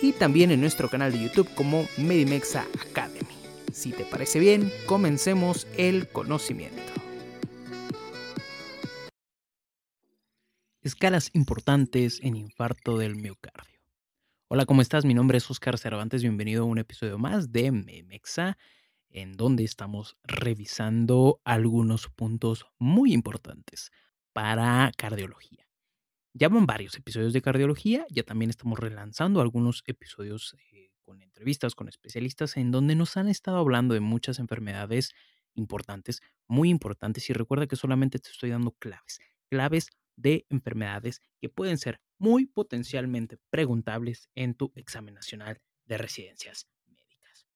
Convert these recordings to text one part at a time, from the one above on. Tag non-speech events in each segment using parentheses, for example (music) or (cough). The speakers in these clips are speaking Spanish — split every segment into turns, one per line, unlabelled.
y también en nuestro canal de YouTube como Medimexa Academy. Si te parece bien, comencemos el conocimiento. Escalas importantes en infarto del miocardio. Hola, ¿cómo estás? Mi nombre es Oscar Cervantes. Bienvenido a un episodio más de Medimexa, en donde estamos revisando algunos puntos muy importantes para cardiología. Ya van varios episodios de cardiología, ya también estamos relanzando algunos episodios eh, con entrevistas con especialistas en donde nos han estado hablando de muchas enfermedades importantes, muy importantes. Y recuerda que solamente te estoy dando claves, claves de enfermedades que pueden ser muy potencialmente preguntables en tu examen nacional de residencias médicas.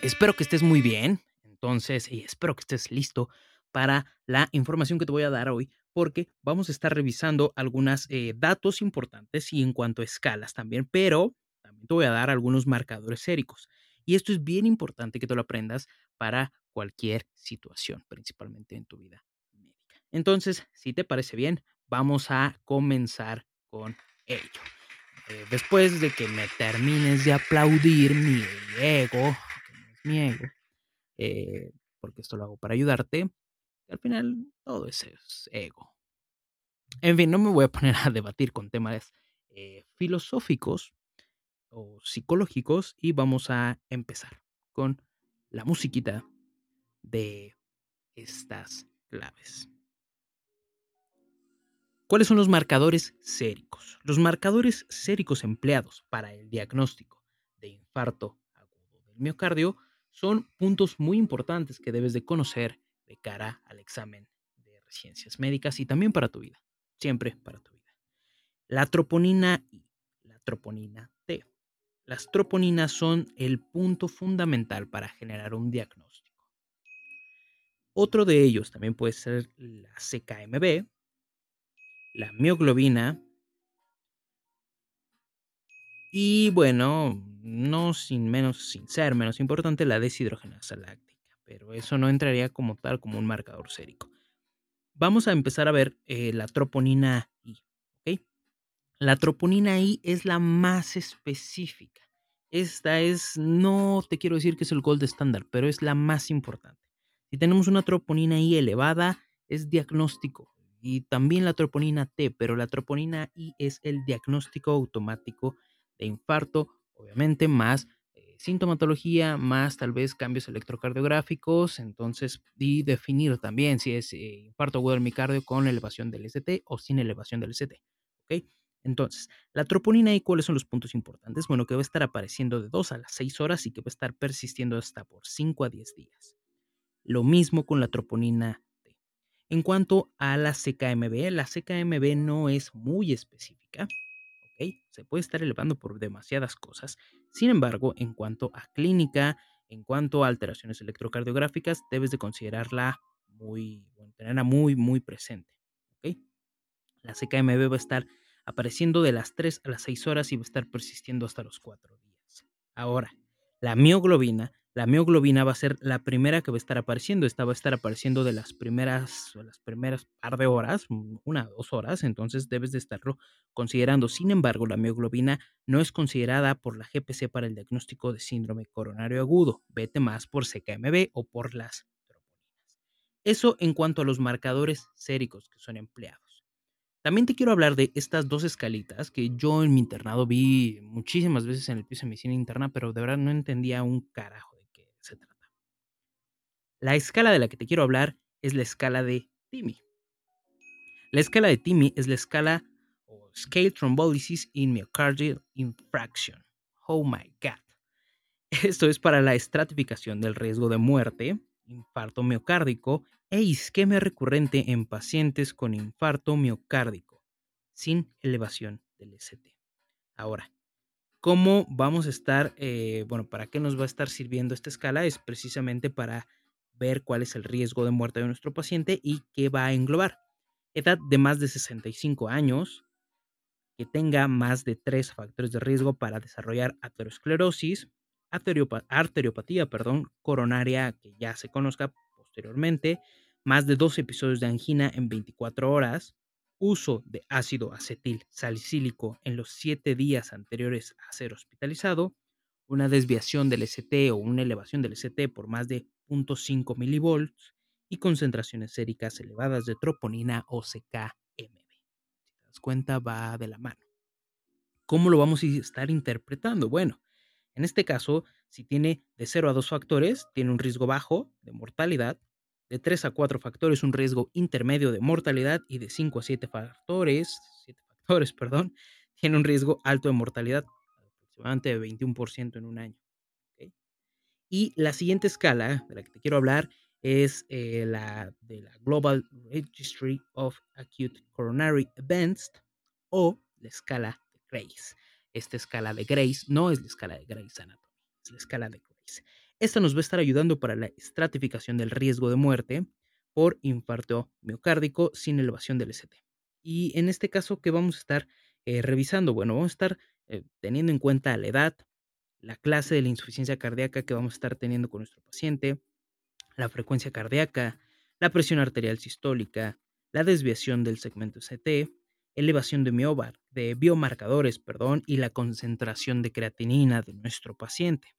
Espero que estés muy bien, entonces, y espero que estés listo para la información que te voy a dar hoy porque vamos a estar revisando algunos eh, datos importantes y en cuanto a escalas también, pero también te voy a dar algunos marcadores séricos. Y esto es bien importante que te lo aprendas para cualquier situación, principalmente en tu vida. Entonces, si te parece bien, vamos a comenzar con ello. Eh, después de que me termines de aplaudir mi ego, es mi ego, eh, porque esto lo hago para ayudarte, al final todo eso es ego. En fin, no me voy a poner a debatir con temas eh, filosóficos o psicológicos y vamos a empezar con la musiquita de estas claves. ¿Cuáles son los marcadores séricos? Los marcadores séricos empleados para el diagnóstico de infarto agudo del miocardio son puntos muy importantes que debes de conocer de cara al examen de ciencias médicas y también para tu vida, siempre para tu vida. La troponina y la troponina T. Las troponinas son el punto fundamental para generar un diagnóstico. Otro de ellos también puede ser la CKMB, la mioglobina y bueno, no sin menos sin ser menos importante la deshidrogenasa pero eso no entraría como tal como un marcador sérico. Vamos a empezar a ver eh, la troponina I. La troponina I es la más específica. Esta es, no te quiero decir que es el gold estándar, pero es la más importante. Si tenemos una troponina I elevada, es diagnóstico y también la troponina T, pero la troponina I es el diagnóstico automático de infarto, obviamente más sintomatología, más tal vez cambios electrocardiográficos, entonces, y definir también si es eh, infarto agudo del micardio con elevación del ST o sin elevación del ST, ¿ok? Entonces, la troponina y cuáles son los puntos importantes? Bueno, que va a estar apareciendo de 2 a las 6 horas y que va a estar persistiendo hasta por 5 a 10 días. Lo mismo con la troponina T. En cuanto a la CKMB, la CKMB no es muy específica, Se puede estar elevando por demasiadas cosas. Sin embargo, en cuanto a clínica, en cuanto a alteraciones electrocardiográficas, debes de considerarla muy, bueno, tenerla muy, muy presente. La CKMB va a estar apareciendo de las 3 a las 6 horas y va a estar persistiendo hasta los 4 días. Ahora, la mioglobina, la mioglobina va a ser la primera que va a estar apareciendo. Esta va a estar apareciendo de las primeras, las primeras par de horas, una o dos horas, entonces debes de estarlo considerando. Sin embargo, la mioglobina no es considerada por la GPC para el diagnóstico de síndrome coronario agudo. Vete más por CKMB o por las troponinas. Eso en cuanto a los marcadores séricos que son empleados. También te quiero hablar de estas dos escalitas que yo en mi internado vi muchísimas veces en el piso de medicina interna, pero de verdad no entendía un carajo se trata. La escala de la que te quiero hablar es la escala de TIMI. La escala de TIMI es la escala o Scale Thrombolysis in Myocardial Infraction. Oh my God. (laughs) Esto es para la estratificación del riesgo de muerte, infarto miocárdico e isquemia recurrente en pacientes con infarto miocárdico sin elevación del ST. Ahora, ¿cómo vamos a estar, eh, bueno, para qué nos va a estar sirviendo esta escala? Es precisamente para ver cuál es el riesgo de muerte de nuestro paciente y qué va a englobar. Edad de más de 65 años, que tenga más de tres factores de riesgo para desarrollar aterosclerosis, arteriopatía perdón, coronaria que ya se conozca posteriormente, más de dos episodios de angina en 24 horas, uso de ácido acetil salicílico en los 7 días anteriores a ser hospitalizado, una desviación del ST o una elevación del ST por más de 0.5 milivolts y concentraciones séricas elevadas de troponina o CKMB. Si te das cuenta, va de la mano. ¿Cómo lo vamos a estar interpretando? Bueno, en este caso, si tiene de 0 a 2 factores, tiene un riesgo bajo de mortalidad, de 3 a 4 factores, un riesgo intermedio de mortalidad y de 5 a 7 factores, 7 factores, (laughs) perdón, tiene un riesgo alto de mortalidad, aproximadamente de 21% en un año. Y la siguiente escala de la que te quiero hablar es eh, la de la Global Registry of Acute Coronary Events o la escala de Grace. Esta escala de Grace no es la escala de Grace Anatomy, es la escala de Grace. Esta nos va a estar ayudando para la estratificación del riesgo de muerte por infarto miocárdico sin elevación del ST. Y en este caso, ¿qué vamos a estar eh, revisando? Bueno, vamos a estar eh, teniendo en cuenta la edad, la clase de la insuficiencia cardíaca que vamos a estar teniendo con nuestro paciente, la frecuencia cardíaca, la presión arterial sistólica, la desviación del segmento ST, elevación de, de biomarcadores perdón, y la concentración de creatinina de nuestro paciente.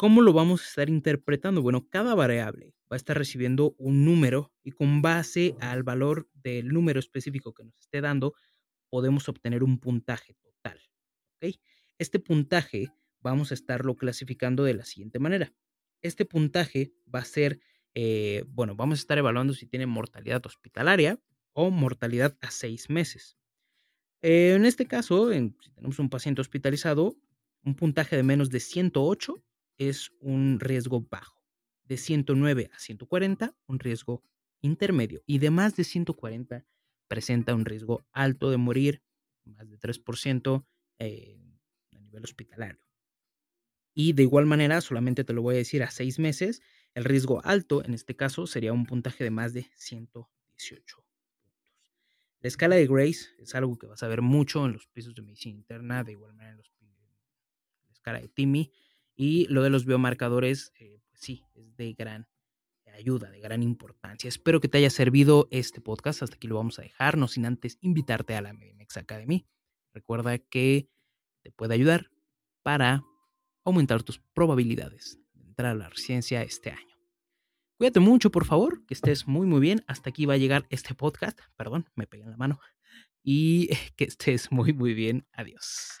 ¿Cómo lo vamos a estar interpretando? Bueno, cada variable va a estar recibiendo un número y con base al valor del número específico que nos esté dando, podemos obtener un puntaje total. Este puntaje vamos a estarlo clasificando de la siguiente manera. Este puntaje va a ser, eh, bueno, vamos a estar evaluando si tiene mortalidad hospitalaria o mortalidad a seis meses. Eh, en este caso, si tenemos un paciente hospitalizado, un puntaje de menos de 108 es un riesgo bajo. De 109 a 140, un riesgo intermedio. Y de más de 140, presenta un riesgo alto de morir, más de 3% eh, a nivel hospitalario. Y de igual manera, solamente te lo voy a decir a seis meses, el riesgo alto en este caso sería un puntaje de más de 118 puntos. La escala de Grace es algo que vas a ver mucho en los pisos de medicina interna, de igual manera en los, la escala de TIMI y lo de los biomarcadores, eh, pues sí, es de gran ayuda, de gran importancia. Espero que te haya servido este podcast. Hasta aquí lo vamos a dejar, no sin antes invitarte a la MX Academy. Recuerda que te puede ayudar para aumentar tus probabilidades de entrar a la residencia este año. Cuídate mucho, por favor, que estés muy, muy bien. Hasta aquí va a llegar este podcast. Perdón, me pegué en la mano. Y (laughs) que estés muy, muy bien. Adiós.